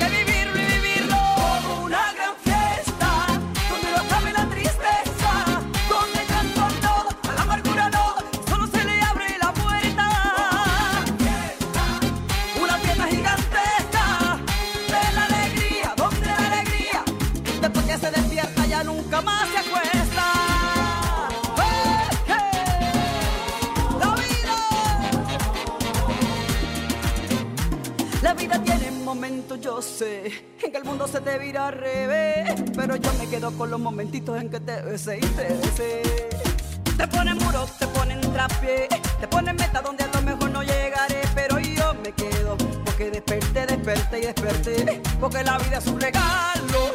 hay con los momentitos en que te besé te besé. Te ponen muro, te ponen trapié, te ponen meta donde a lo mejor no llegaré. Pero yo me quedo, porque desperté, desperté y desperté. Porque la vida es un regalo.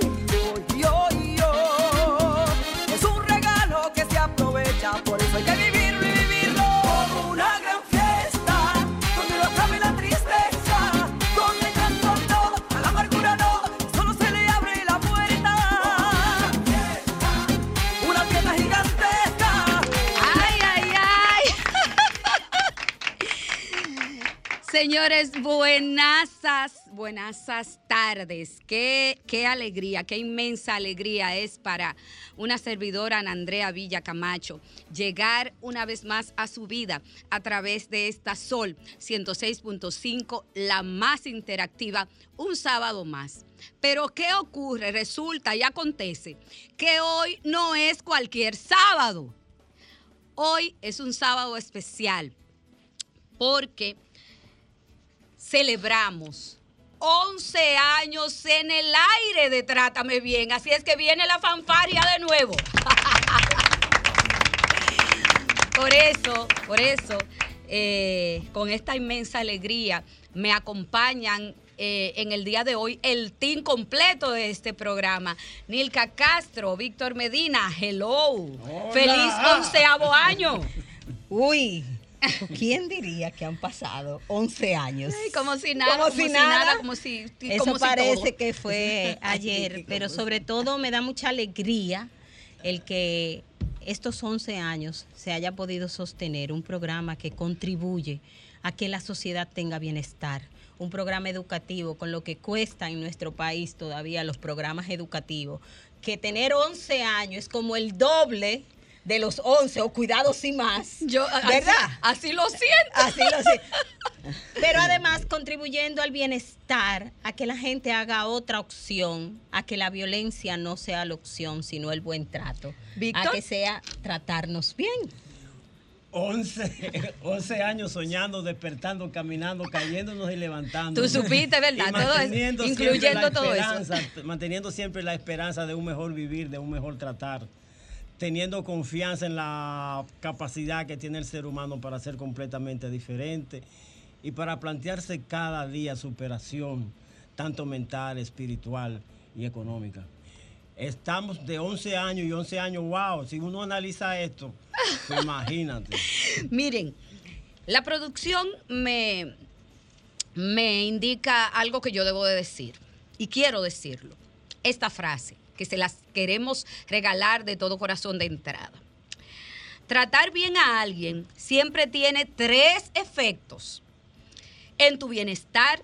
Señores, buenasas, buenasas tardes. Qué, qué alegría, qué inmensa alegría es para una servidora, Ana Andrea Villa Camacho, llegar una vez más a su vida a través de esta Sol 106.5, la más interactiva, un sábado más. Pero ¿qué ocurre? Resulta y acontece que hoy no es cualquier sábado. Hoy es un sábado especial porque celebramos 11 años en el aire de Trátame Bien. Así es que viene la fanfaria de nuevo. por eso, por eso, eh, con esta inmensa alegría, me acompañan eh, en el día de hoy el team completo de este programa. Nilka Castro, Víctor Medina, hello. Feliz onceavo año. Uy, ¿quién diría que han pasado 11 años? Ay, como si nada, Como como, si nada. nada, como si Eso como parece que fue ayer, pero sobre todo me da mucha alegría el que estos 11 años se haya podido sostener un programa que contribuye a que la sociedad tenga bienestar, un programa educativo con lo que cuesta en nuestro país todavía los programas educativos, que tener 11 años es como el doble de los 11 o cuidados y más. Yo, ¿Verdad? Así, lo siento. Así lo sé. Pero además contribuyendo al bienestar, a que la gente haga otra opción, a que la violencia no sea la opción, sino el buen trato. Víctor. A que sea tratarnos bien. 11, 11 años soñando, despertando, caminando, cayéndonos y levantando. Tú supiste, ¿verdad? Todo eso, manteniendo siempre incluyendo la todo eso. esperanza, Manteniendo siempre la esperanza de un mejor vivir, de un mejor tratar. Teniendo confianza en la capacidad que tiene el ser humano para ser completamente diferente y para plantearse cada día superación, tanto mental, espiritual y económica. Estamos de 11 años y 11 años, wow, si uno analiza esto, pues imagínate. Miren, la producción me, me indica algo que yo debo de decir y quiero decirlo. esta frase, que se las queremos regalar de todo corazón de entrada. Tratar bien a alguien siempre tiene tres efectos en tu bienestar,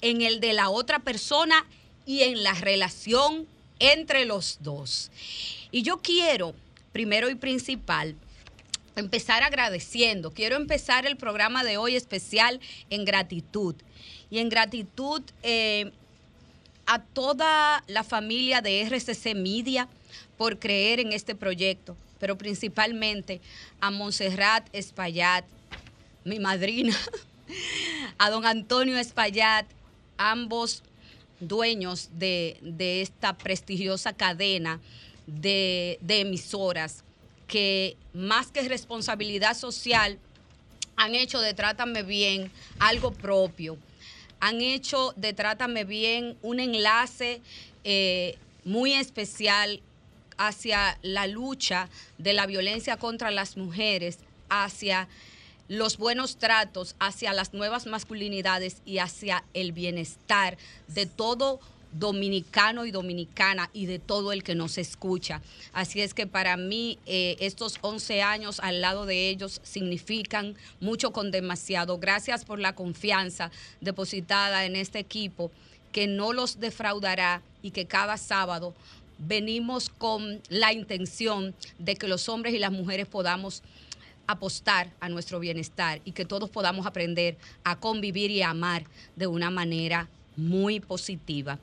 en el de la otra persona y en la relación entre los dos. Y yo quiero, primero y principal, empezar agradeciendo. Quiero empezar el programa de hoy especial en gratitud. Y en gratitud eh, a toda la familia de RCC Media por creer en este proyecto, pero principalmente a Montserrat Espaillat, mi madrina, a don Antonio Espaillat, ambos dueños de, de esta prestigiosa cadena de, de emisoras que más que responsabilidad social han hecho de Trátame Bien algo propio. Han hecho de Trátame Bien un enlace eh, muy especial hacia la lucha de la violencia contra las mujeres, hacia los buenos tratos, hacia las nuevas masculinidades y hacia el bienestar de todo dominicano y dominicana y de todo el que nos escucha. Así es que para mí eh, estos 11 años al lado de ellos significan mucho con demasiado. Gracias por la confianza depositada en este equipo que no los defraudará y que cada sábado venimos con la intención de que los hombres y las mujeres podamos apostar a nuestro bienestar y que todos podamos aprender a convivir y a amar de una manera muy positiva.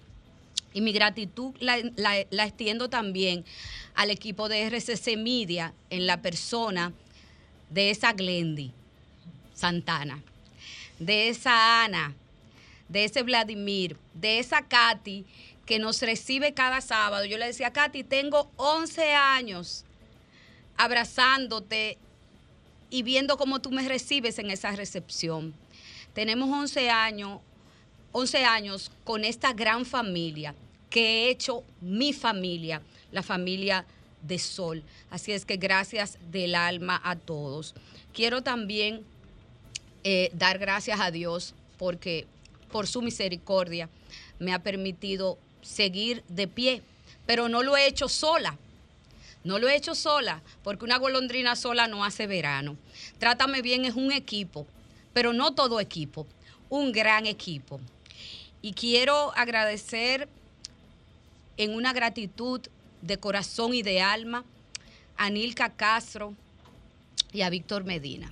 Y mi gratitud la, extiendo también al equipo de RCC Media en la persona de esa Glendy Santana, de esa Ana, de ese Vladimir, de esa Katy que nos recibe cada sábado. Yo le decía, Katy, tengo 11 años abrazándote y viendo cómo tú me recibes en esa recepción. Tenemos 11 años 11 años con esta gran familia que he hecho mi familia, la familia de Sol. Así es que gracias del alma a todos. Quiero también eh, dar gracias a Dios porque por su misericordia me ha permitido seguir de pie, pero no lo he hecho sola. No lo he hecho sola, porque una golondrina sola no hace verano. Trátame bien es un equipo, pero no todo equipo, un gran equipo. Y quiero agradecer en una gratitud de corazón y de alma a Nilka Castro y a Víctor Medina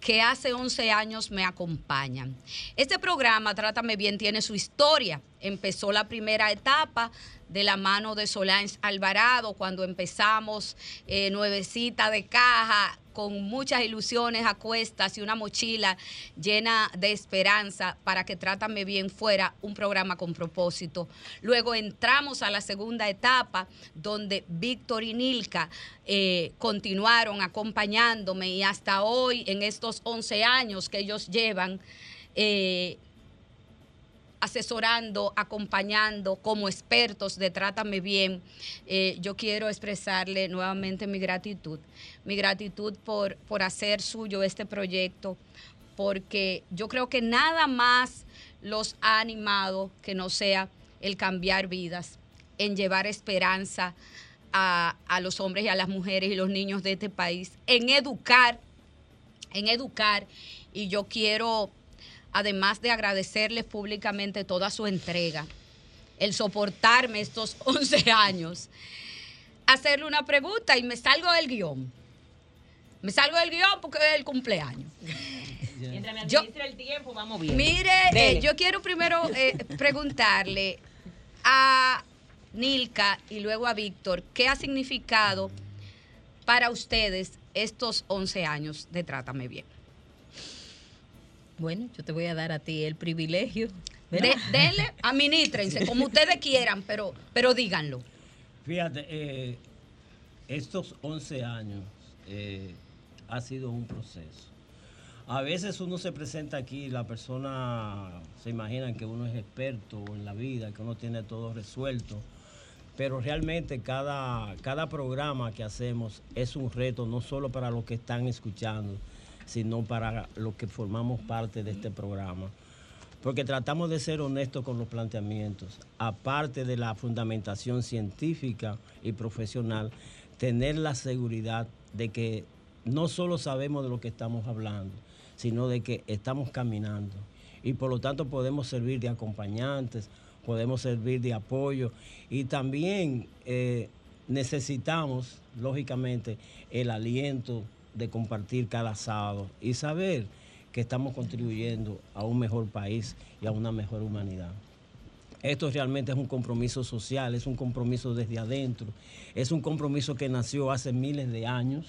que hace 11 años me acompañan. Este programa, Trátame Bien, tiene su historia. Empezó la primera etapa de la mano de Solange Alvarado, cuando empezamos eh, nuevecita de caja, con muchas ilusiones a cuestas y una mochila llena de esperanza para que Trátame Bien fuera un programa con propósito. Luego entramos a la segunda etapa donde Víctor y Nilka eh, continuaron acompañándome y hasta hoy, en estos 11 años que ellos llevan, eh, asesorando, acompañando como expertos de Trátame Bien, eh, yo quiero expresarle nuevamente mi gratitud, mi gratitud por, por hacer suyo este proyecto, porque yo creo que nada más los ha animado que no sea el cambiar vidas, en llevar esperanza a, a los hombres y a las mujeres y los niños de este país, en educar, en educar, y yo quiero además de agradecerles públicamente toda su entrega, el soportarme estos 11 años, hacerle una pregunta y me salgo del guion. Me salgo del guion porque es el cumpleaños. Mientras me administra el tiempo, vamos bien. Mire, eh, yo quiero primero eh, preguntarle a Nilka y luego a Víctor, ¿qué ha significado para ustedes estos 11 años de Trátame Bien? Bueno, yo te voy a dar a ti el privilegio. De, denle, administrense, como ustedes quieran, pero, pero díganlo. Fíjate, eh, estos 11 años eh, ha sido un proceso. A veces uno se presenta aquí, la persona se imagina que uno es experto en la vida, que uno tiene todo resuelto, pero realmente cada, cada programa que hacemos es un reto, no solo para los que están escuchando, sino para los que formamos parte de este programa. porque tratamos de ser honestos con los planteamientos. Aparte de la fundamentación científica y profesional, tener la seguridad de que no solo sabemos de lo que estamos hablando, sino de que estamos caminando. Y por lo tanto podemos servir de acompañantes, podemos servir de apoyo y también eh, necesitamos, lógicamente, el aliento de compartir cada sábado y saber que estamos contribuyendo a un mejor país y a una mejor humanidad. Esto realmente es un compromiso social, es un compromiso desde adentro, es un compromiso que nació hace miles de años,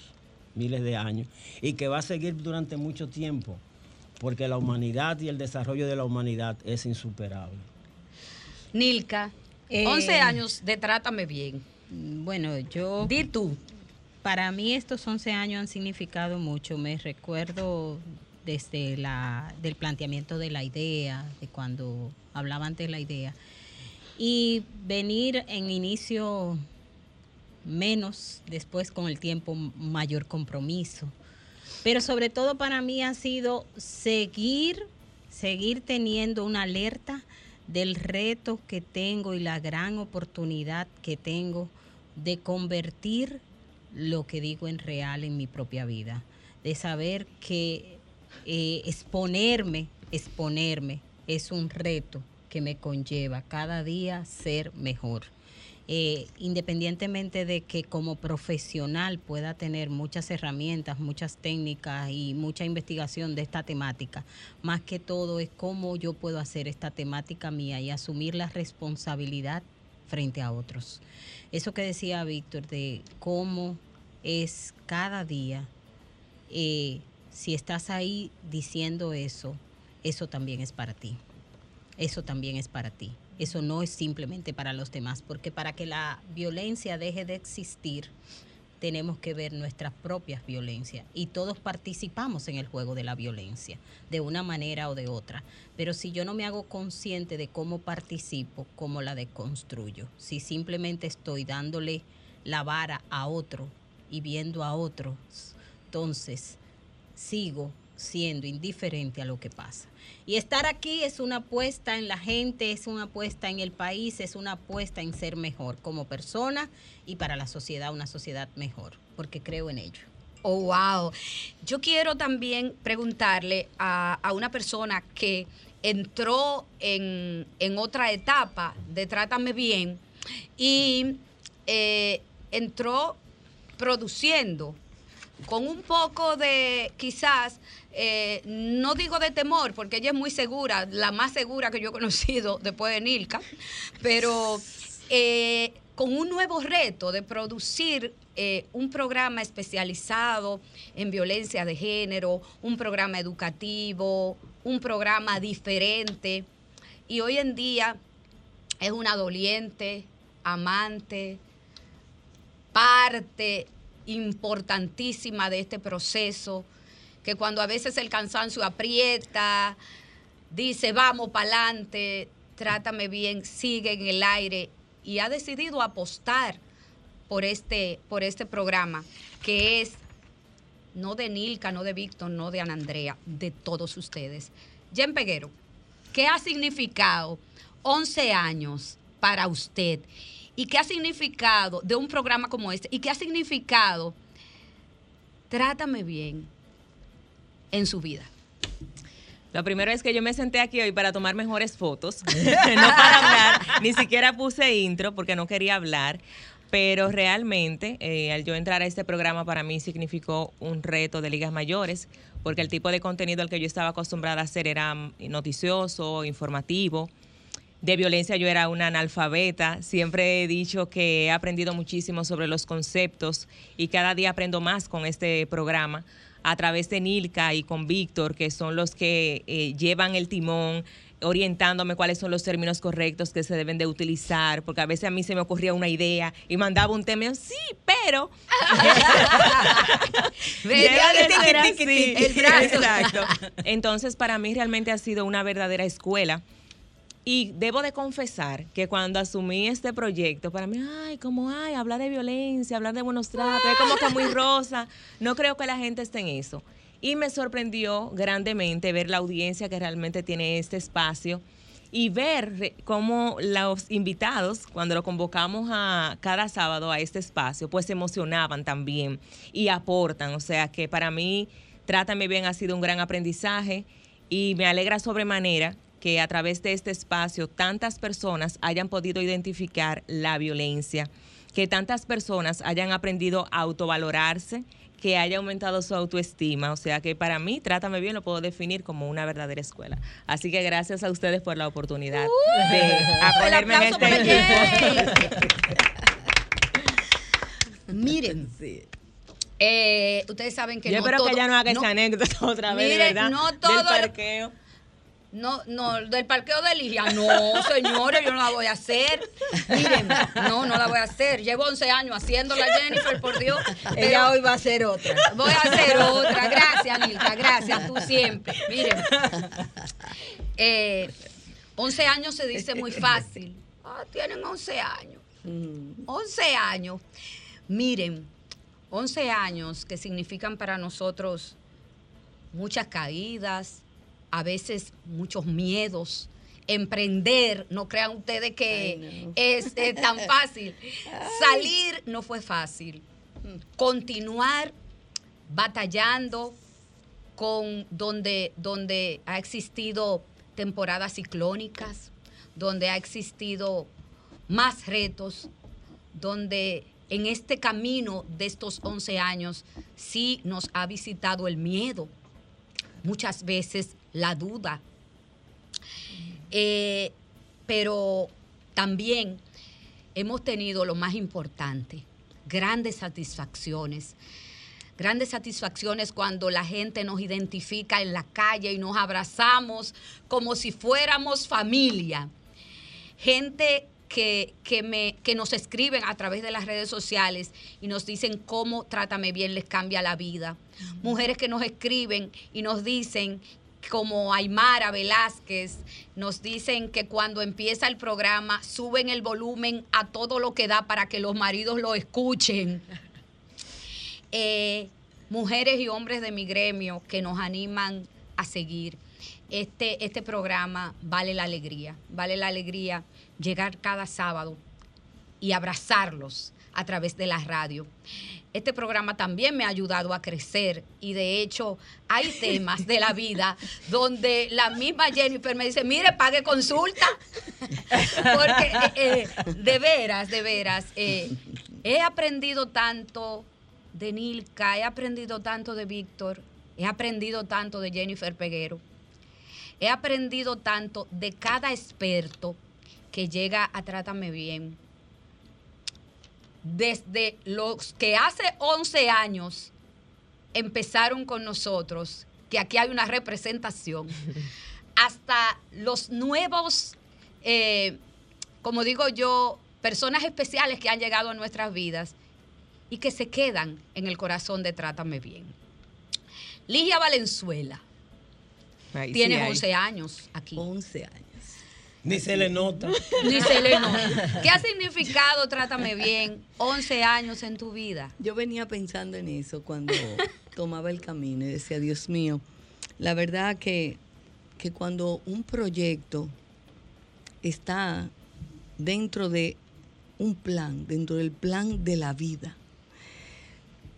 miles de años, y que va a seguir durante mucho tiempo, porque la humanidad y el desarrollo de la humanidad es insuperable. Nilka, Eh, 11 años de Trátame Bien. Bueno, yo... Di tú. Para mí estos 11 años han significado mucho. Me recuerdo desde la del planteamiento de la idea, de cuando hablaba antes de la idea. Y venir en inicio menos, después con el tiempo mayor compromiso. Pero sobre todo para mí ha sido seguir, seguir teniendo una alerta del reto que tengo y la gran oportunidad que tengo de convertir lo que digo en real en mi propia vida, de saber que eh, exponerme, exponerme es un reto que me conlleva cada día ser mejor. Eh, independientemente de que como profesional pueda tener muchas herramientas, muchas técnicas y mucha investigación de esta temática, más que todo es cómo yo puedo hacer esta temática mía y asumir la responsabilidad frente a otros. Eso que decía Víctor de cómo es cada día, eh, si estás ahí diciendo eso, eso también es para ti. Eso también es para ti. Eso no es simplemente para los demás, porque para que la violencia deje de existir, tenemos que ver nuestras propias violencias y todos participamos en el juego de la violencia, de una manera o de otra. Pero si yo no me hago consciente de cómo participo, cómo la deconstruyo, si simplemente estoy dándole la vara a otro y viendo a otros, entonces sigo siendo indiferente a lo que pasa. Y estar aquí es una apuesta en la gente, es una apuesta en el país, es una apuesta en ser mejor como persona y para la sociedad, una sociedad mejor, porque creo en ello. Oh, wow. Yo quiero también preguntarle a, a una persona que entró en, en otra etapa de Trátame Bien y eh, entró produciendo con un poco de, quizás, eh, no digo de temor, porque ella es muy segura, la más segura que yo he conocido después de Nilka, pero eh, con un nuevo reto de producir eh, un programa especializado en violencia de género, un programa educativo, un programa diferente. Y hoy en día es una doliente, amante, parte importantísima de este proceso, que cuando a veces el cansancio aprieta, dice, vamos para adelante, trátame bien, sigue en el aire y ha decidido apostar por este, por este programa, que es no de Nilka, no de Víctor, no de Ana Andrea, de todos ustedes. Jen Peguero, ¿qué ha significado 11 años para usted? ¿Y qué ha significado de un programa como este? ¿Y qué ha significado Trátame bien en su vida? Lo primero es que yo me senté aquí hoy para tomar mejores fotos, no para hablar, ni siquiera puse intro porque no quería hablar, pero realmente eh, al yo entrar a este programa para mí significó un reto de ligas mayores, porque el tipo de contenido al que yo estaba acostumbrada a hacer era mm, noticioso, informativo. De violencia yo era una analfabeta, siempre he dicho que he aprendido muchísimo sobre los conceptos y cada día aprendo más con este programa a través de Nilka y con Víctor, que son los que eh, llevan el timón, orientándome cuáles son los términos correctos que se deben de utilizar, porque a veces a mí se me ocurría una idea y mandaba un tema, sí, pero... Entonces, para mí realmente ha sido una verdadera escuela. Y debo de confesar que cuando asumí este proyecto, para mí, ay, como, ay, hablar de violencia, hablar de buenos tratos, es como que muy rosa. No creo que la gente esté en eso. Y me sorprendió grandemente ver la audiencia que realmente tiene este espacio y ver cómo los invitados, cuando lo convocamos a cada sábado a este espacio, pues se emocionaban también y aportan. O sea que para mí, Trátame Bien ha sido un gran aprendizaje y me alegra sobremanera que a través de este espacio tantas personas hayan podido identificar la violencia, que tantas personas hayan aprendido a autovalorarse, que haya aumentado su autoestima. O sea que para mí, Trátame Bien lo puedo definir como una verdadera escuela. Así que gracias a ustedes por la oportunidad de acogerme en Uh, este equipo. Miren, eh, ustedes saben que Yo no espero todo- que ya no haga no- esa anécdota otra vez, de Miren, verdad. no del todo- parqueo. No, no, del parqueo de Ligia, no, señores, yo no la voy a hacer. Miren, no, no la voy a hacer. Llevo 11 años haciéndola, Jennifer, por Dios. Ella hoy va a hacer otra. Voy a hacer otra. Gracias, Nilka, gracias, tú siempre. Miren, eh, 11 años se dice muy fácil. Ah, tienen 11 años. 11 años. Miren, 11 años que significan para nosotros muchas caídas, a veces muchos miedos. Emprender, no crean ustedes que es, es tan fácil. Salir no fue fácil. Continuar batallando con donde, donde ha existido temporadas ciclónicas, donde ha existido más retos, donde en este camino de estos 11 años sí nos ha visitado el miedo, muchas veces la duda, Eh, pero también hemos tenido lo más importante, grandes satisfacciones. Grandes satisfacciones cuando la gente nos identifica en la calle y nos abrazamos como si fuéramos familia gente que, que, me, que nos escriben a través de las redes sociales y nos dicen cómo Trátame Bien les cambia la vida. Mujeres que nos escriben y nos dicen, como Aymara Velázquez, nos dicen que cuando empieza el programa suben el volumen a todo lo que da para que los maridos lo escuchen. Eh, mujeres y hombres de mi gremio que nos animan a seguir. Este, este programa vale la alegría, vale la alegría llegar cada sábado y abrazarlos a través de la radio. Este programa también me ha ayudado a crecer y de hecho hay temas de la vida donde la misma Jennifer me dice, mire, pague consulta. Porque eh, eh, de veras, de veras, eh, he aprendido tanto de Nilka, he aprendido tanto de Víctor, he aprendido tanto de Jennifer Peguero, he aprendido tanto de cada experto que llega a Trátame Bien. Desde los que hace 11 años empezaron con nosotros, que aquí hay una representación, hasta los nuevos, eh, como digo yo, personas especiales que han llegado a nuestras vidas y que se quedan en el corazón de Trátame Bien. Ligia Valenzuela, Ahí tienes hay. 11 años aquí. 11 años. Ni se le nota. Ni se le nota. ¿Qué ha significado Trátame Bien 11 años en tu vida? Yo venía pensando en eso cuando tomaba el camino y decía, Dios mío, la verdad que, que cuando un proyecto está dentro de un plan, dentro del plan de la vida,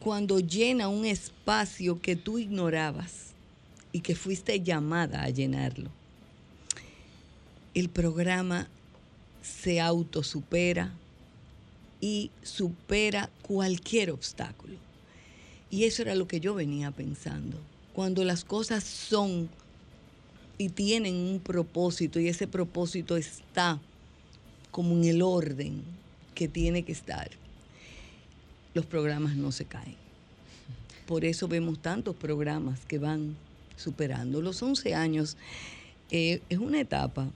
cuando llena un espacio que tú ignorabas y que fuiste llamada a llenarlo, el programa se autosupera y supera cualquier obstáculo. Y eso era lo que yo venía pensando. Cuando las cosas son y tienen un propósito y ese propósito está como en el orden que tiene que estar, los programas no se caen. Por eso vemos tantos programas que van superando. Los 11 años eh, es una etapa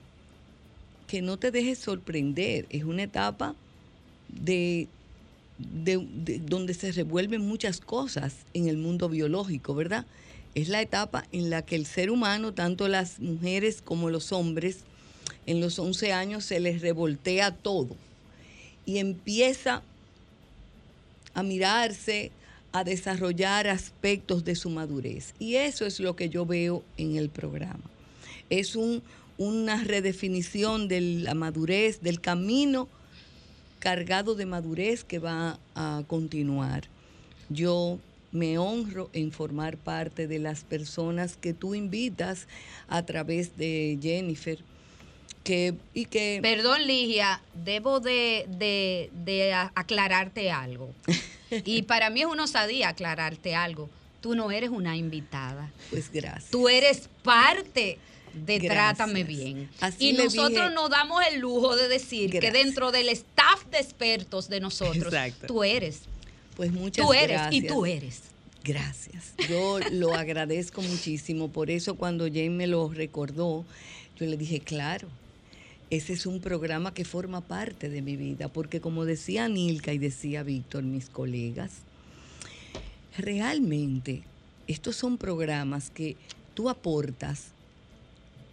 que no te dejes sorprender, es una etapa de, de- de- donde se revuelven muchas cosas en el mundo biológico, ¿verdad? Es la etapa en la que el ser humano, tanto las mujeres como los hombres, en los 11 años se les revoltea todo y empieza a mirarse, a desarrollar aspectos de su madurez. Y eso es lo que yo veo en el programa. Es un, una redefinición de la madurez, del camino cargado de madurez que va a continuar. Yo me honro en formar parte de las personas que tú invitas a través de Jennifer. Que, y que Perdón, Ligia, debo de, de- de aclararte algo. Y para mí es una osadía aclararte algo. Tú no eres una invitada. Pues gracias. Tú eres parte de Gracias. Trátame Bien. Así y nosotros nos damos el lujo de decir que dentro del staff de expertos de nosotros, Exacto. tú eres. Pues muchas Tú eres y tú eres. Gracias. Yo lo agradezco muchísimo. Por eso cuando Jane me lo recordó, yo le dije, claro, ese es un programa que forma parte de mi vida. Porque como decía Nilka y decía Víctor, mis colegas, realmente estos son programas que tú aportas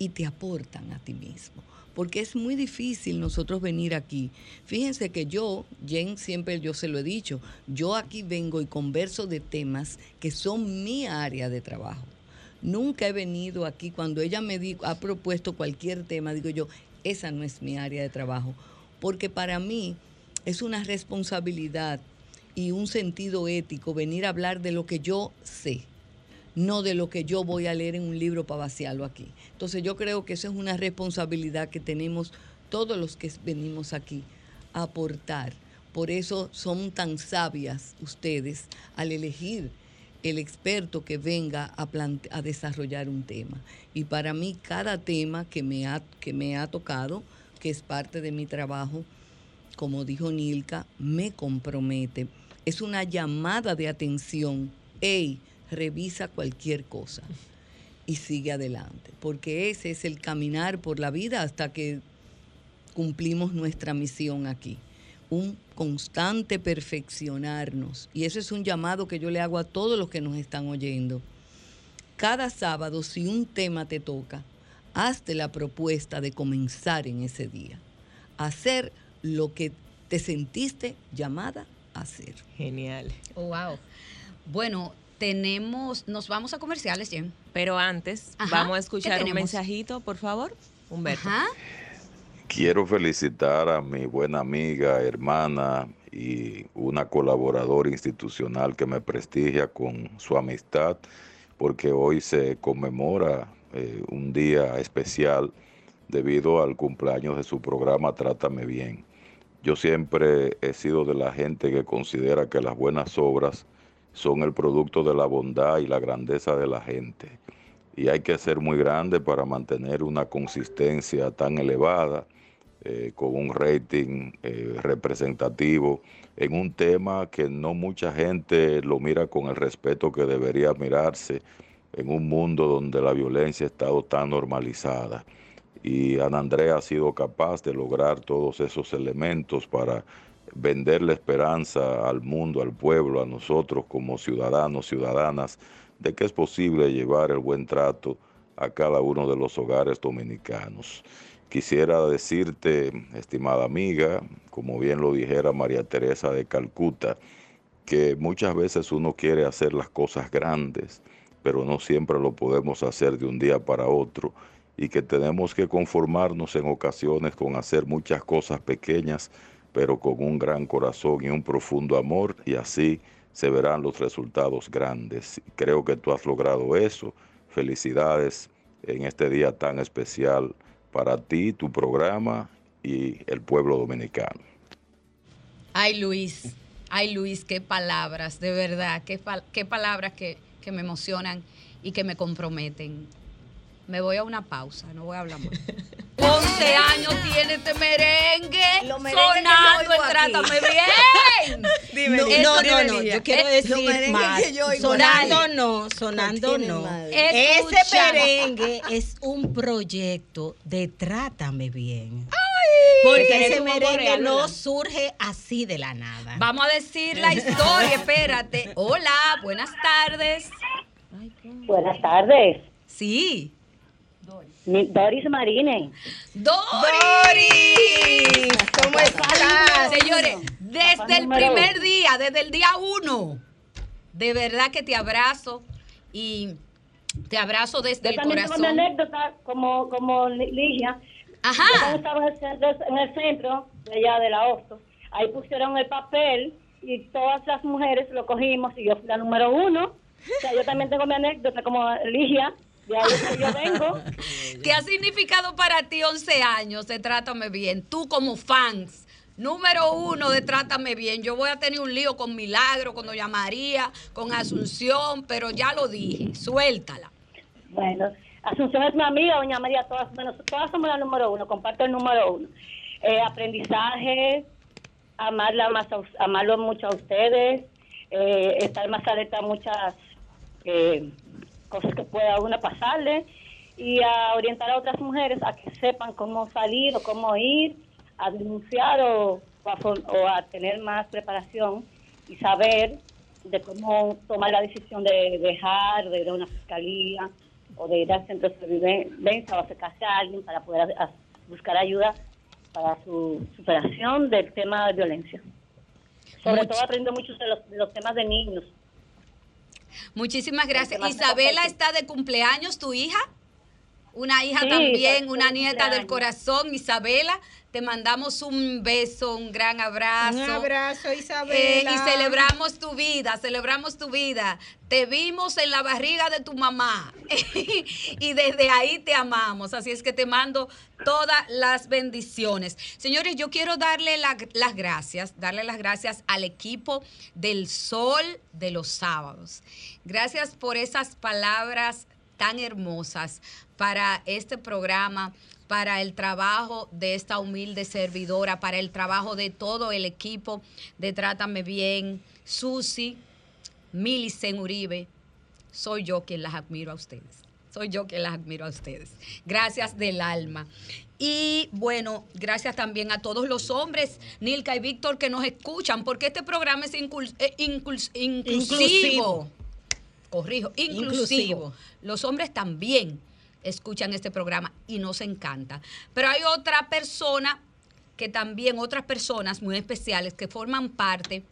y te aportan a ti mismo. Porque es muy difícil nosotros venir aquí. Fíjense que yo, Jen, siempre yo se lo he dicho, yo aquí vengo y converso de temas que son mi área de trabajo. Nunca he venido aquí cuando ella me di- ha propuesto cualquier tema, digo yo, esa no es mi área de trabajo. Porque para mí es una responsabilidad y un sentido ético venir a hablar de lo que yo sé no de lo que yo voy a leer en un libro para vaciarlo aquí. Entonces yo creo que eso es una responsabilidad que tenemos todos los que venimos aquí a aportar. Por eso son tan sabias ustedes al elegir el experto que venga a, a desarrollar un tema. Y para mí cada tema que me, ha, que me ha tocado, que es parte de mi trabajo, como dijo Nilka, me compromete. Es una llamada de atención. Ey, revisa cualquier cosa y sigue adelante, porque ese es el caminar por la vida hasta que cumplimos nuestra misión aquí. Un constante perfeccionarnos. Y eso es un llamado que yo le hago a todos los que nos están oyendo. Cada sábado, si un tema te toca, hazte la propuesta de comenzar en ese día. Hacer lo que te sentiste llamada a hacer. Genial. Oh, wow. Bueno, tenemos, nos vamos a comerciales, Jen. Pero antes, Ajá, vamos a ¿qué escuchar un mensajito, por favor. Humberto. Ajá. Quiero felicitar a mi buena amiga, hermana y una colaboradora institucional que me prestigia con su amistad, porque hoy se conmemora eh, un día especial debido al cumpleaños de su programa Trátame Bien. Yo siempre he sido de la gente que considera que las buenas obras son el producto de la bondad y la grandeza de la gente. Y hay que ser muy grande para mantener una consistencia tan elevada, eh, con un rating eh, representativo en un tema que no mucha gente lo mira con el respeto que debería mirarse en un mundo donde la violencia ha estado tan normalizada. Y Ana Andrea ha sido capaz de lograr todos esos elementos para vender la esperanza al mundo, al pueblo, a nosotros como ciudadanos, ciudadanas, de que es posible llevar el buen trato a cada uno de los hogares dominicanos. Quisiera decirte, estimada amiga, como bien lo dijera María Teresa de Calcuta, que muchas veces uno quiere hacer las cosas grandes, pero no siempre lo podemos hacer de un día para otro y que tenemos que conformarnos en ocasiones con hacer muchas cosas pequeñas, pero con un gran corazón y un profundo amor y así se verán los resultados grandes. Creo que tú has logrado eso. Felicidades en este día tan especial para ti, tu programa y el pueblo dominicano. Ay, Luis. Ay, Luis, qué palabras, de verdad. Qué, pal- qué palabras que me emocionan y que me comprometen. Me voy a una pausa, no voy a hablar más. 11 años tiene este merengue que yo sonando oigo en Trátame Bien. Dime, no, no, no, Ligia. yo quiero decir los merengues más. que yo oigo Sonando aquí no, sonando no no. madre. Ese merengue es un proyecto de Trátame Bien. Porque ese merengue real, no ¿verdad? surge así de la nada. Vamos a decir la historia, espérate. Hola, buenas tardes. Buenas tardes. Sí. Doris Marine. Doris. ¿Cómo estás? Señores, desde el primer día, desde el día uno, de verdad que te abrazo y te abrazo desde Yo el también tengo mi corazón. anécdota como, como Li- Ligia. Ajá. Yo estaba en el, centro, de allá de la Hosto, ahí pusieron el papel y todas las mujeres lo cogimos y yo fui la número uno. O sea, yo también tengo mi anécdota como Ligia, de ahí que yo vengo. ¿Qué ha significado para ti 11 años de Trátame Bien? Tú como fans, número uno de Trátame Bien. Yo voy a tener un lío con Milagro, con Doña María, con Asunción, pero ya lo dije, suéltala. Bueno, Asunción es mi amiga, doña María, todas, bueno, todas somos la número uno, comparto el número uno. Eh, aprendizaje, amarla más a, amarlo mucho a ustedes, eh, estar más alerta a muchas eh, cosas que pueda uno pasarle y a orientar a otras mujeres a que sepan cómo salir o cómo ir a denunciar o, o a, for- o a tener más preparación y saber de cómo tomar la decisión de dejar, de ir a una fiscalía o de ir al centro de sobrevivencia o acercarse a alguien para poder a- buscar ayuda para su superación del tema de violencia. Sobre Much- todo aprendiendo mucho de los, de los temas de niños. Muchísimas gracias. Isabela está de cumpleaños, tu hija. Una hija Sí, también, una nieta del corazón, Isabela. Te mandamos un beso, un gran abrazo. Un abrazo, Eh, Isabela. y celebramos tu vida, celebramos tu vida. Te vimos en la barriga de tu mamá y desde ahí te amamos. Así es que te mando todas las bendiciones. Señores, yo quiero darle la- las gracias, darle las gracias al equipo del Sol de los Sábados. Gracias por esas palabras tan hermosas para este programa, para el trabajo de esta humilde servidora, para el trabajo de todo el equipo de Trátame Bien, Susi, Milicen Uribe. Soy yo quien las admiro a ustedes. Soy yo quien las admiro a ustedes. Gracias del alma. Y bueno, gracias también a todos los hombres, Nilka y Víctor, que nos escuchan, porque este programa es eh, inclusivo. Inclusivo. Corrijo, inclusivo. Inclusivo. Los hombres también escuchan este programa y nos encanta. Pero hay otra persona que también, otras personas muy especiales que forman parte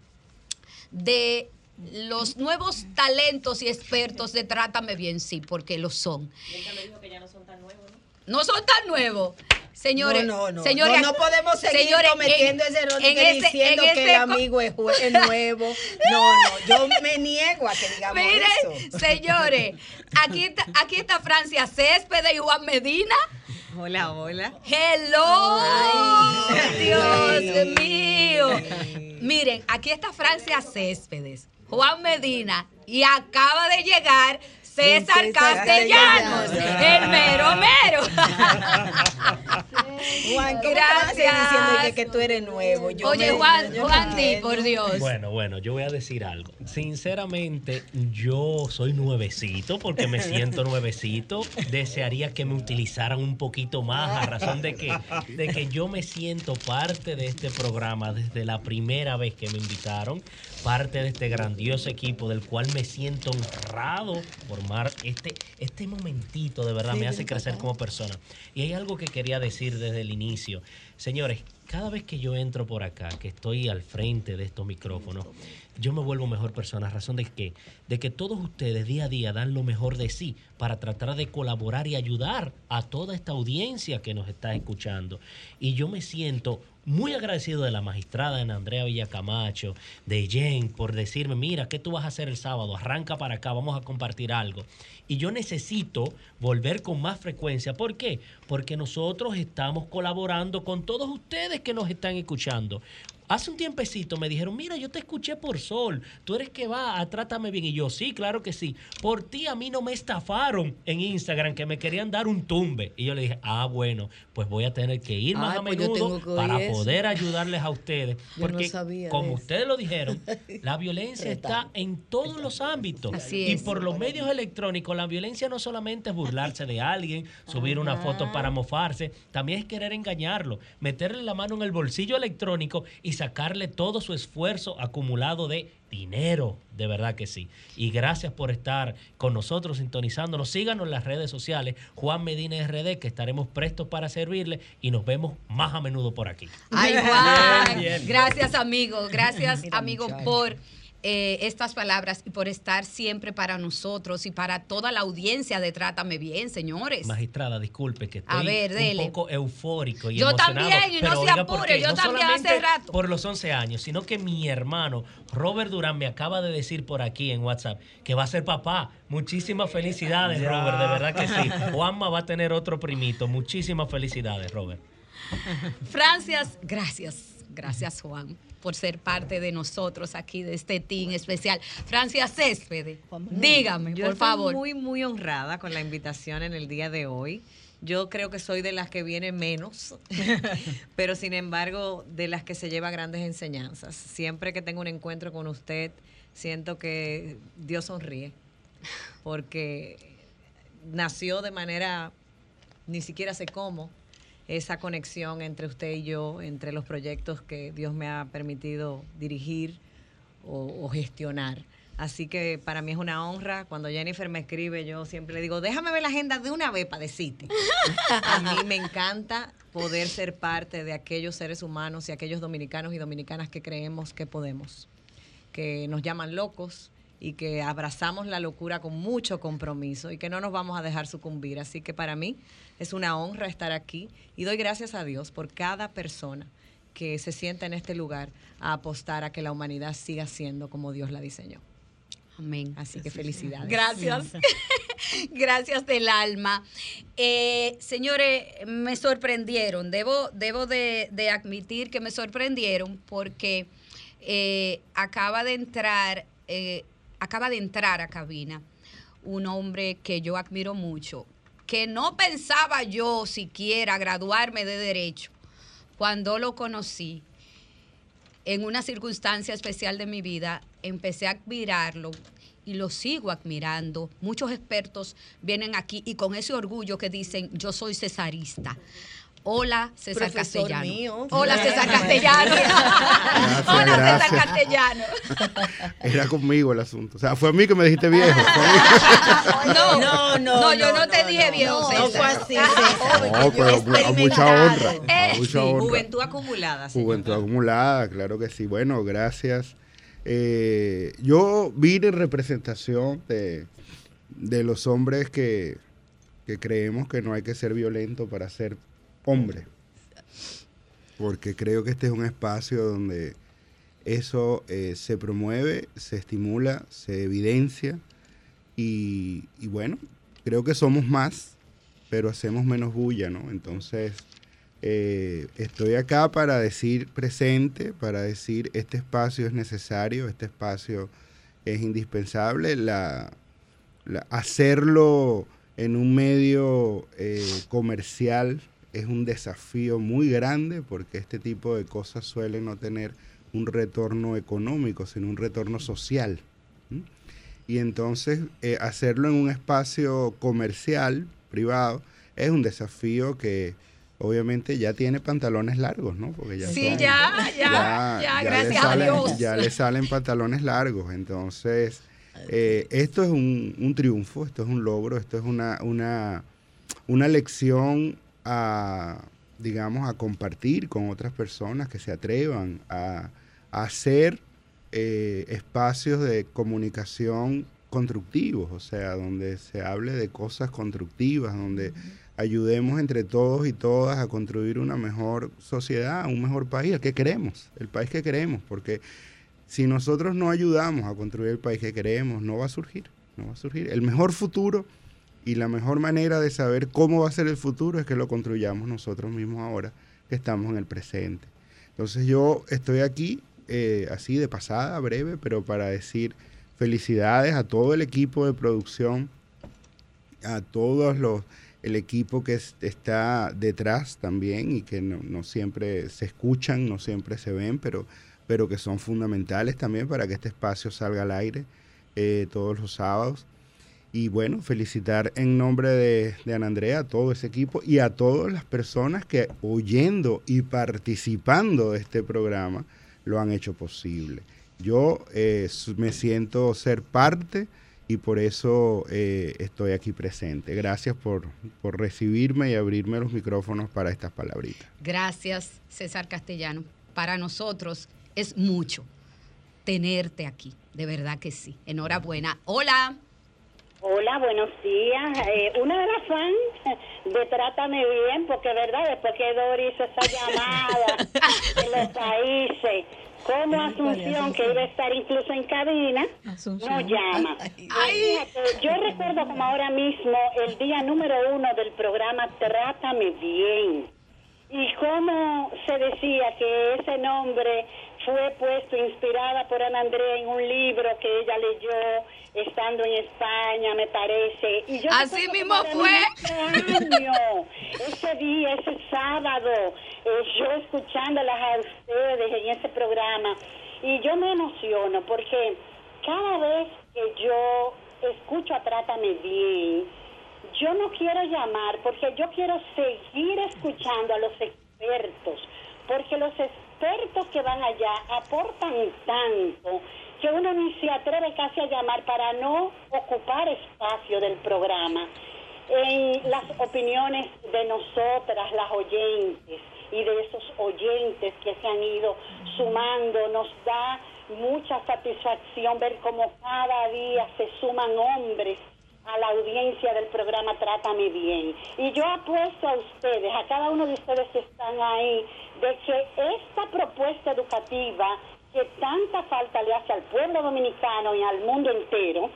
de los nuevos talentos y expertos de Trátame Bien, sí, porque lo son. No son tan nuevos. Señores, No, no, no. señores, No, no podemos seguir señores, cometiendo en- ese error en de ese- diciendo en que el amigo es, nuevo. No, no, yo me niego a que digamos Miren, eso. señores, aquí está, aquí está Francia Céspedes y Juan Medina. Hola, hola. Hello, Ay. Dios mío. Miren, aquí está Francia Céspedes, Juan Medina y acaba de llegar César César Castellanos, Castellanos. el mero mero. Juan, ¿cómo te vas a seguir Gracias. diciendo que, que tú eres nuevo? Yo Oye, me- Juan, yo Juan, di, entiendo. por Dios. Bueno, bueno, yo voy a decir algo. Sinceramente, yo soy nuevecito porque me siento nuevecito. Desearía que me utilizaran un poquito más a razón de que, de que yo me siento parte de este programa desde la primera vez que me invitaron, parte de este grandioso equipo del cual me siento honrado formar este, este momentito, de verdad, Sí, me hace crecer como persona. Y hay algo que quería decir desde el inicio. Señores, cada vez que yo entro por acá, que estoy al frente de estos micrófonos, yo me vuelvo mejor persona. ¿A razón de que De que todos ustedes día a día dan lo mejor de sí para tratar de colaborar y ayudar a toda esta audiencia que nos está escuchando. Y yo me siento muy agradecido de la magistrada Ana Andrea Villacamacho, de Jen, por decirme, mira, ¿qué tú vas a hacer el sábado? Arranca para acá, vamos a compartir algo. Y yo necesito volver con más frecuencia. ¿Por qué? Porque nosotros estamos colaborando con todos ustedes que nos están escuchando. Hace un tiempecito me dijeron, mira, yo te escuché por Sol, tú eres que va a Trátame Bien. Y yo, sí, claro que sí. Por ti a mí no me estafaron en Instagram, que me querían dar un tumbe. Y yo le dije, ah, bueno, pues voy a tener que ir más Ay, a pues menudo para eso. poder ayudarles a ustedes. Yo no Porque, sabía como eso. ustedes lo dijeron, la violencia está en todos los ámbitos. Así y es. por los medios electrónicos, la violencia no solamente es burlarse de alguien, subir una foto para mofarse, también es querer engañarlo, meterle la mano en el bolsillo electrónico y sacarle todo su esfuerzo acumulado de dinero, de verdad que sí. Y gracias por estar con nosotros sintonizándonos. Síganos en las redes sociales, Juan Medina RD, que estaremos prestos para servirle y nos vemos más a menudo por aquí. Ay, Juan. Gracias, amigo. Gracias, amigo, por eh, estas palabras y por estar siempre para nosotros y para toda la audiencia de Trátame Bien, señores. Magistrada, disculpe que estoy A ver, dele. un poco eufórico y Yo emocionado. también, y no se apure, yo No también hace solamente rato. Por los 11 años, sino que mi hermano Robert Durán me acaba de decir por aquí en WhatsApp que va a ser papá. Muchísimas felicidades, Ya. Robert, de verdad que sí. Juanma va a tener otro primito. Muchísimas felicidades, Robert. Francias, gracias, gracias Juan por ser parte de nosotros aquí de este team especial. Francia Céspedes, dígame, Yo por estoy favor. muy, muy honrada con la invitación en el día de hoy. Yo creo que soy de las que viene menos, pero sin embargo de las que se lleva grandes enseñanzas. Siempre que tengo un encuentro con usted, siento que Dios sonríe, porque nació de manera, ni siquiera sé cómo, esa conexión entre usted y yo, entre los proyectos que Dios me ha permitido dirigir o, gestionar. Así que para mí es una honra. Cuando Jennifer me escribe, yo siempre le digo, déjame ver la agenda de una vez para decirte. A mí me encanta poder ser parte de aquellos seres humanos y aquellos dominicanos y dominicanas que creemos que podemos, que nos llaman locos y que abrazamos la locura con mucho compromiso y que no nos vamos a dejar sucumbir. Así que para mí es una honra estar aquí y doy gracias a Dios por cada persona que se sienta en este lugar a apostar a que la humanidad siga siendo como Dios la diseñó. Amén. Así que felicidades. Gracias. Gracias del alma. Eh, señores, me sorprendieron. Debo, debo de, de admitir que me sorprendieron porque eh, acaba de entrar, eh, acaba de entrar a cabina un hombre que yo admiro mucho, que no pensaba yo siquiera graduarme de derecho cuando lo conocí en una circunstancia especial de mi vida, empecé a admirarlo y lo sigo admirando. Muchos expertos vienen aquí y con ese orgullo que dicen, yo soy cesarista. Hola, César Profesor Castellano. mío. Hola, César Gracias. Castellano. Hola, César gracias. Castellano. Era conmigo el asunto. O sea, fue a mí que me dijiste viejo. No, No, no, no, yo no, te no, dije viejo, no César. fue así, No, pero a, a mucha honra. A mucha Sí, honra. juventud acumulada. sí. Juventud acumulada, claro que sí. Bueno, gracias. Eh, yo vine en representación de, de los hombres que, que creemos que no hay que ser violento para ser hombre. Porque creo que este es un espacio donde eso eh, se promueve, se estimula, se evidencia y, bueno, creo que somos más, pero hacemos menos bulla, ¿no? Entonces, eh, estoy acá para decir presente, para decir este espacio es necesario, este espacio es indispensable, la, la- hacerlo en un medio eh, comercial es un desafío muy grande porque este tipo de cosas suelen no tener un retorno económico, sino un retorno social. Y entonces eh, hacerlo en un espacio comercial, privado, es un desafío que obviamente ya tiene pantalones largos, ¿no? Porque ya Sí, son- ya, ya, ya, le gracias a salen- Dios. Ya le salen pantalones largos. Entonces, eh, esto es un, un triunfo, esto es un logro, esto es una, una, una lección a, digamos, a compartir con otras personas que se atrevan a, a hacer eh, espacios de comunicación constructivos, o sea, donde se hable de cosas constructivas, donde ayudemos entre todos y todas a construir una mejor sociedad, un mejor país, el que queremos, el país que queremos, porque si nosotros no ayudamos a construir el país que queremos, no va a surgir, no va a surgir. El mejor futuro y la mejor manera de saber cómo va a ser el futuro es que lo construyamos nosotros mismos ahora, que estamos en el presente. Entonces yo estoy aquí, eh, así de pasada, breve, pero para decir felicidades a todo el equipo de producción, a todos los el equipo que es- está detrás también y que no, no siempre se escuchan, no siempre se ven, pero, pero que son fundamentales también para que este espacio salga al aire eh, todos los sábados. Y bueno, felicitar en nombre de, de Ana Andrea a todo ese equipo y a todas las personas que oyendo y participando de este programa lo han hecho posible. Yo eh, me siento ser parte y por eso eh, estoy aquí presente. Gracias por, por recibirme y abrirme los micrófonos para estas palabritas. Gracias, César Castellano. Para nosotros es mucho tenerte aquí. De verdad que sí. Enhorabuena. Hola. Hola, buenos días. Eh, una de las fans de Trátame Bien, porque verdad, después que Dori hizo esa llamada de los países, como Asunción, que iba a estar incluso en cabina, no llama. Fíjate, yo recuerdo como ahora mismo el día número uno del programa Trátame Bien. Y cómo se decía que ese nombre fue puesto inspirada por Ana Andrea en un libro que ella leyó estando en España, me parece. Y yo Así mismo mi cumpleaños, ese día, ese sábado, eh, yo escuchándolas a ustedes en ese programa. Y yo me emociono porque cada vez que yo escucho a Trátame Bien, yo no quiero llamar porque yo quiero seguir escuchando a los expertos, porque los expertos que van allá aportan tanto que uno ni se atreve casi a llamar para no ocupar espacio del programa. En las opiniones de nosotras, las oyentes, y de esos oyentes que se han ido sumando, nos da mucha satisfacción ver cómo cada día se suman hombres a la audiencia del programa Trátame Bien. Y yo apuesto a ustedes, a cada uno de ustedes que están ahí, de que esta propuesta educativa que tanta falta le hace al pueblo dominicano y al mundo entero,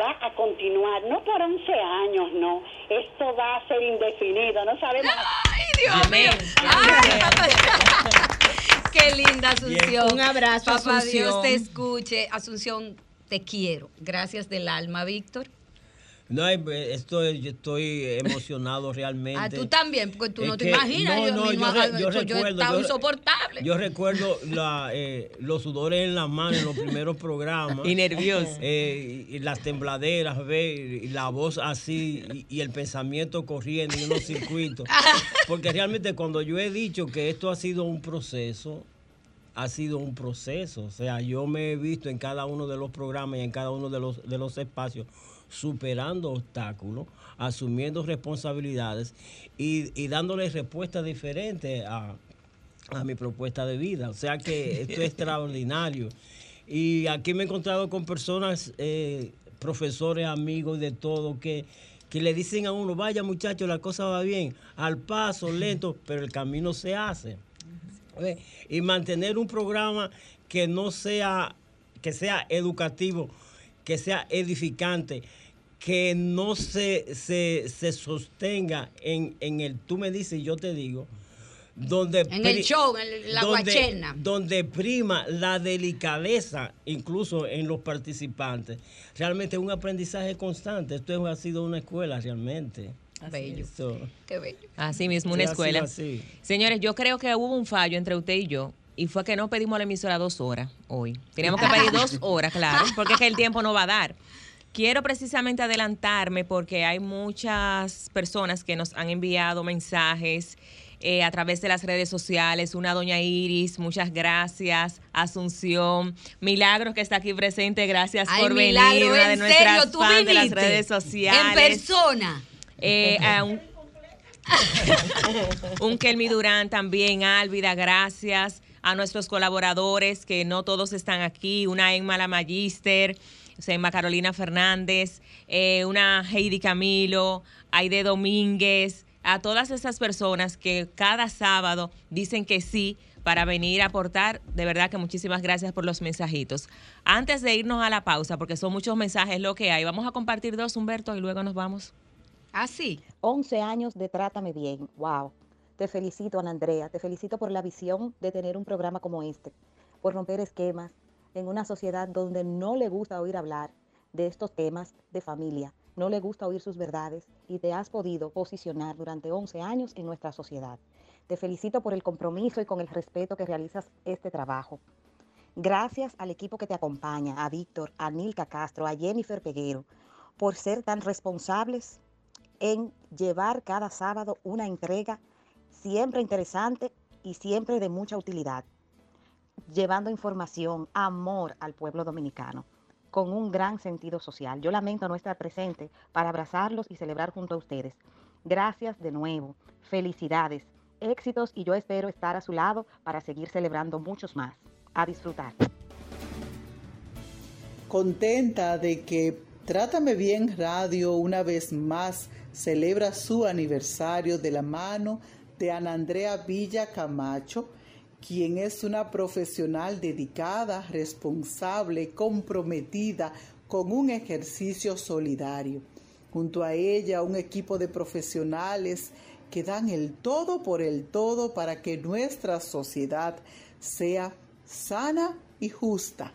va a continuar, no por 11 años, no. Esto va a ser indefinido, no sabemos. ¡Ay, Dios mío! Qué linda Asunción. Un abrazo, Papá Asunción. Dios te escuche. Asunción, te quiero. Gracias del alma, Víctor. No, eh, estoy, yo estoy emocionado realmente. Ah, tú también, porque tú Es no te que- imaginas. no, yo, no, yo re- yo yo, yo recuerdo, estaba insoportable. Yo recuerdo la, eh, los sudores en las manos en los primeros programas. Y nervioso. Eh, y, las tembladeras, ve, y la voz así, y, y el pensamiento corriendo y unos circuitos. Porque realmente cuando yo he dicho que esto ha sido un proceso, ha sido un proceso. O sea, yo me he visto en cada uno de los programas y en cada uno de los, de los espacios superando obstáculos, asumiendo responsabilidades y, y dándole respuestas diferentes a, a mi propuesta de vida. O sea que esto es extraordinario. Y aquí me he encontrado con personas, eh, profesores, amigos de todo, que, que le dicen a uno, vaya muchacho, la cosa va bien, al paso, lento, pero el camino se hace. ¿Ve? Y mantener un programa que no sea, que sea educativo, que sea edificante, que no se, se, se sostenga en, en el tú me dices y yo te digo, donde En el show, en la donde- guachena. donde prima la delicadeza, incluso en los participantes. Realmente es un aprendizaje constante. Esto ha sido una escuela realmente. Bello. Eso. Qué bello. Así mismo, una escuela. así. Señores, yo creo que hubo un fallo entre usted y yo. Y fue que no pedimos la emisora dos horas hoy. Teníamos que pedir dos horas, claro, porque es que el tiempo no va a dar. Quiero precisamente adelantarme porque hay muchas personas que nos han enviado mensajes eh, a través de las redes sociales. Una doña Iris, muchas gracias. Asunción, Milagros que está aquí presente, gracias Ay, por Milagro, venir. Una de ¿en nuestras serio? ¿Tú fans de las redes sociales. En persona. Eh, a un, un Kelmi Durán también, Álvida, gracias. A nuestros colaboradores, que no todos están aquí, una Emma La Magister, Emma Carolina Fernández, eh, una Heidi Camilo, Aide Domínguez, a todas esas personas que cada sábado dicen que sí para venir a aportar. De verdad que muchísimas gracias por los mensajitos. Antes de irnos a la pausa, porque son muchos mensajes lo que hay, vamos a compartir dos, Humberto, y luego nos vamos. Ah, sí. 11 años de Trátame Bien. Wow. Te felicito, Ana Andrea. Te felicito por la visión de tener un programa como este, por romper esquemas en una sociedad donde no le gusta oír hablar de estos temas de familia, no le gusta oír sus verdades y te has podido posicionar durante 11 años en nuestra sociedad. Te felicito por el compromiso y con el respeto que realizas este trabajo. Gracias al equipo que te acompaña, a Víctor, a Nilka Castro, a Jennifer Peguero, por ser tan responsables en llevar cada sábado una entrega siempre interesante y siempre de mucha utilidad, llevando información, amor al pueblo dominicano, con un gran sentido social. Yo lamento no estar presente para abrazarlos y celebrar junto a ustedes. Gracias de nuevo, felicidades, éxitos y yo espero estar a su lado para seguir celebrando muchos más. A disfrutar. contenta de que Trátame Bien Radio una vez más celebra su aniversario de la mano de Ana Andrea Villa Camacho, quien es una profesional dedicada, responsable, comprometida con un ejercicio solidario. Junto a ella, un equipo de profesionales que dan el todo por el todo para que nuestra sociedad sea sana y justa.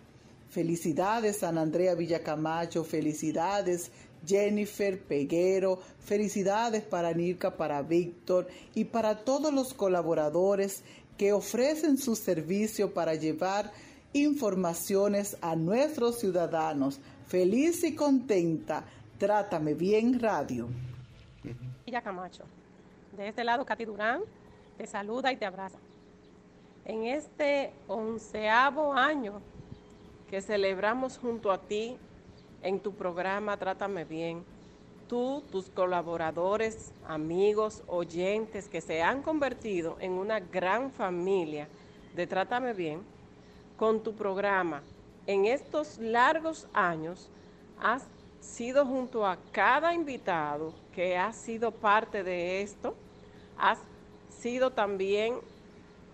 Felicidades Ana Andrea Villacamacho, felicidades Jennifer Peguero, felicidades para Nirka, para Víctor y para todos los colaboradores que ofrecen su servicio para llevar informaciones a nuestros ciudadanos. Feliz y contenta. Trátame bien radio. Villa Camacho. De este lado, Katy Durán te saluda y te abraza. En este onceavo año que celebramos junto a ti en tu programa Trátame Bien, tú, tus colaboradores, amigos, oyentes que se han convertido en una gran familia de Trátame Bien, con tu programa en estos largos años has sido junto a cada invitado que ha sido parte de esto, has sido también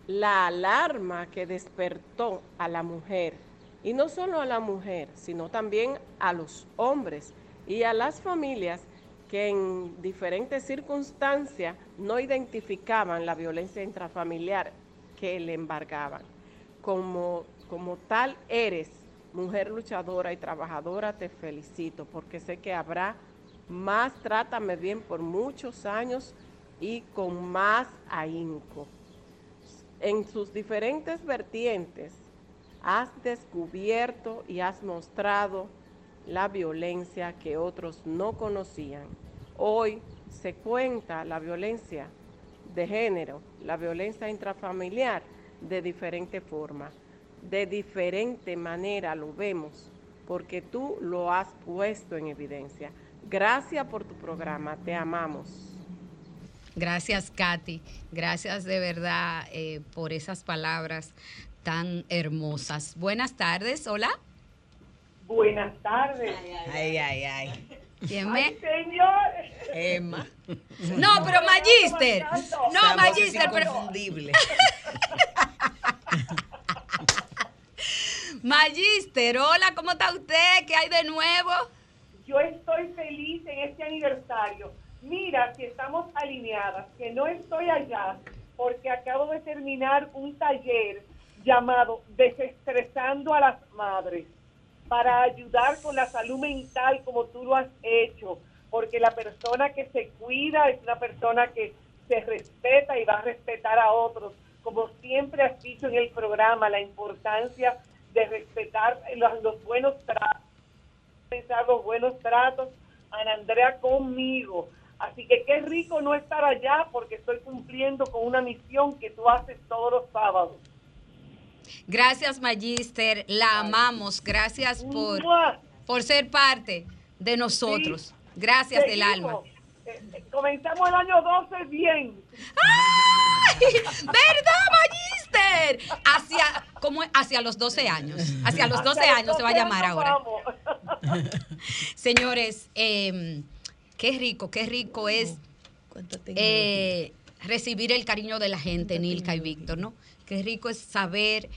la alarma que despertó a la mujer, y no solo a la mujer, sino también a los hombres y a las familias que en diferentes circunstancias no identificaban la violencia intrafamiliar que le embargaban. Como, como tal eres, mujer luchadora y trabajadora, te felicito porque sé que habrá más Trátame Bien por muchos años y con más ahínco. En sus diferentes vertientes has descubierto y has mostrado la violencia que otros no conocían. Hoy se cuenta la violencia de género, la violencia intrafamiliar de diferente forma, de diferente manera lo vemos, porque tú lo has puesto en evidencia. Gracias por tu programa, te amamos. Gracias, Katy. Gracias de verdad eh, por esas palabras tan hermosas. Buenas tardes, hola. Buenas tardes. Ay, ay, ay. ¿Quién me? Ay, señor. Emma. No, pero Magister. No, Magister, pero. inconfundible. Magister, hola, ¿cómo está usted? ¿Qué hay de nuevo? Yo estoy feliz en este aniversario. Mira, si estamos alineadas, que no estoy allá porque acabo de terminar un taller llamado Desestresando a las Madres para ayudar con la salud mental como tú lo has hecho, porque la persona que se cuida es una persona que se respeta y va a respetar a otros, como siempre has dicho en el programa, la importancia de respetar los, buenos tratos, pensar los buenos tratos, Ana Andrea conmigo. Así que qué rico no estar allá porque estoy cumpliendo con una misión que tú haces todos los sábados. Gracias, Magister. La amamos. Gracias por, por ser parte de nosotros. Gracias del alma. Eh, eh, comenzamos el año 12 bien. ¡Ay! ¿Verdad, Magister? Hacia, como hacia los 12 años. Hacia los 12 Hacia los años se va a 12 llamar ahora. vamos. Señores, eh, qué rico, qué rico es eh, recibir el cariño de la gente, Nilka y Víctor, ¿no? Qué rico es saber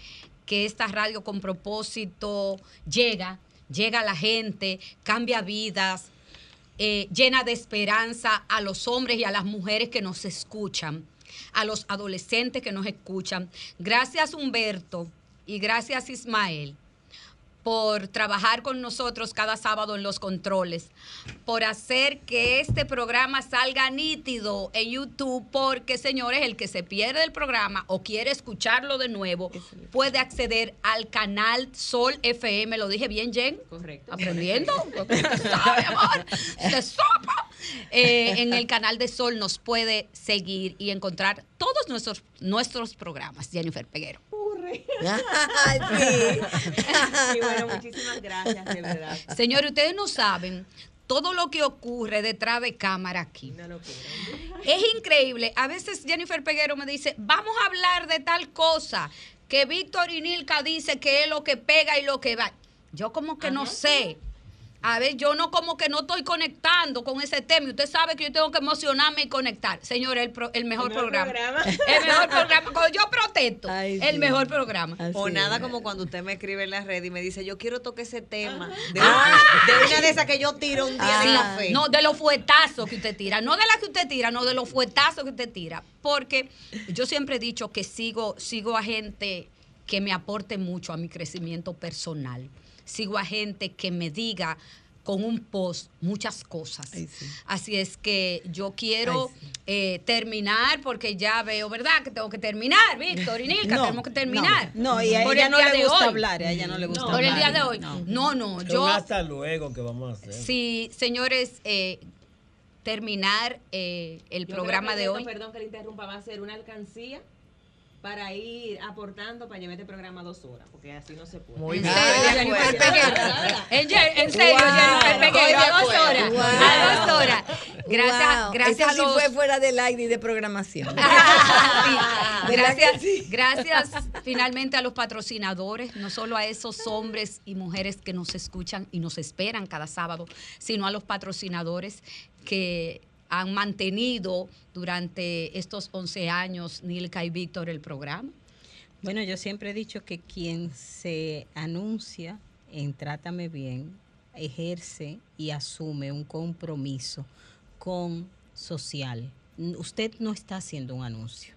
que esta radio con propósito llega, llega a la gente, cambia vidas, eh, llena de esperanza a los hombres y a las mujeres que nos escuchan, a los adolescentes que nos escuchan. Gracias Humberto y gracias Ismael por trabajar con nosotros cada sábado en los controles, por hacer que este programa salga nítido en YouTube, porque señores, el que se pierde el programa o quiere escucharlo de nuevo, puede acceder al canal Sol FM. ¿Lo dije bien, Jen? Correcto. ¿Aprendiendo? ¿Sabe, amor? Se sopa. Eh, en el canal de Sol nos puede seguir y encontrar todos nuestros, nuestros programas. Jennifer Peguero. Ay, sí. Y bueno, muchísimas gracias, de verdad. Señores, ustedes no saben todo lo que ocurre detrás de cámara aquí. Es increíble. A veces Jennifer Peguero me dice, vamos a hablar de tal cosa, que Víctor y Nilka dice que es lo que pega y lo que va. yo como que no sé. A ver, yo no como que no estoy conectando con ese tema. Y usted sabe que yo tengo que emocionarme y conectar. Señor, el, pro- el mejor, mejor programa. programa. El mejor programa. Cuando yo protesto, Ay, el sí. mejor programa. O nada como cuando usted me escribe en la red y me dice, yo quiero tocar ese tema. De, Ah. de una de esas que yo tiro un día de Sí, café. No, de los fuetazos que usted tira. No de las que usted tira, no de los fuetazos que usted tira. Porque yo siempre he dicho que sigo, sigo a gente que me aporte mucho a mi crecimiento personal. Sigo a gente que me diga con un post muchas cosas. Así es que yo quiero eh, terminar porque ya veo, ¿verdad? Que tengo que terminar, Víctor y Nilka, No, tenemos que terminar. no, no, y a ella el no le gusta hoy. hablar, a ella no le gusta Por el día hablar. de hoy. No. No, yo hasta luego que vamos a hacer. Sí, señores, eh, terminar eh, el Yo programa creo que de esto, hoy. Perdón que le interrumpa, va a ser una alcancía para ir aportando para llevar este programa dos horas, porque así no se puede. Muy bien. En, serio, Wow. Jennifer Peguero, a dos horas. A dos horas. Gracias, Wow, gracias ese a sí los... fue fuera del aire y de programación. Sí. ¿Verdad Gracias, sí? gracias finalmente a los patrocinadores, no solo a esos hombres y mujeres que nos escuchan y nos esperan cada sábado, sino a los patrocinadores que han mantenido durante estos 11 años, Nilka y Víctor, el programa. Bueno, yo siempre he dicho que quien se anuncia en Trátame Bien ejerce y asume un compromiso con social. Usted no está haciendo un anuncio.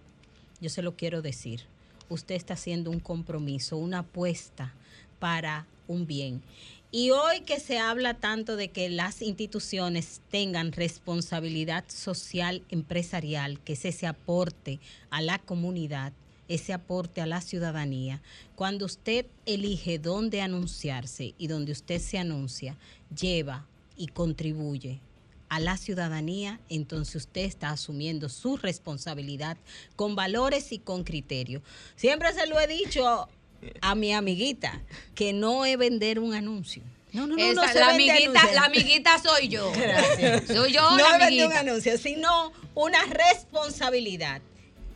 Yo se lo quiero decir. Usted está haciendo un compromiso, una apuesta para un bien. Y hoy que se habla tanto de que las instituciones tengan responsabilidad social empresarial, que es ese aporte a la comunidad, ese aporte a la ciudadanía, cuando usted elige dónde anunciarse y donde usted se anuncia, lleva y contribuye a la ciudadanía, entonces usted está asumiendo su responsabilidad con valores y con criterio. Siempre se lo he dicho a mi amiguita, que no es vender un anuncio. No, no, no, no Esa, la, amiguita, anuncio. la amiguita soy yo. Gracias. Soy yo no la vender un amiguita. anuncio, sino una responsabilidad.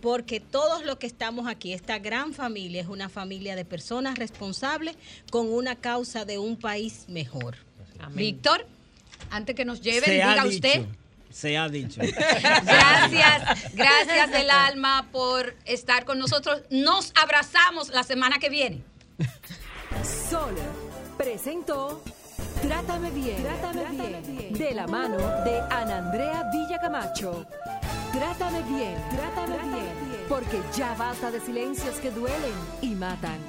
Porque todos los que estamos aquí, esta gran familia, es una familia de personas responsables con una causa de un país mejor. Víctor, antes que nos lleven, diga dicho, usted. Se ha dicho. Gracias, gracias del alma por estar con nosotros. Nos abrazamos la semana que viene. Sol presentó Trátame bien, Trátame bien, de la mano de Ana Andrea Villacamacho. Trátame bien, Trátame bien, porque ya basta de silencios que duelen y matan.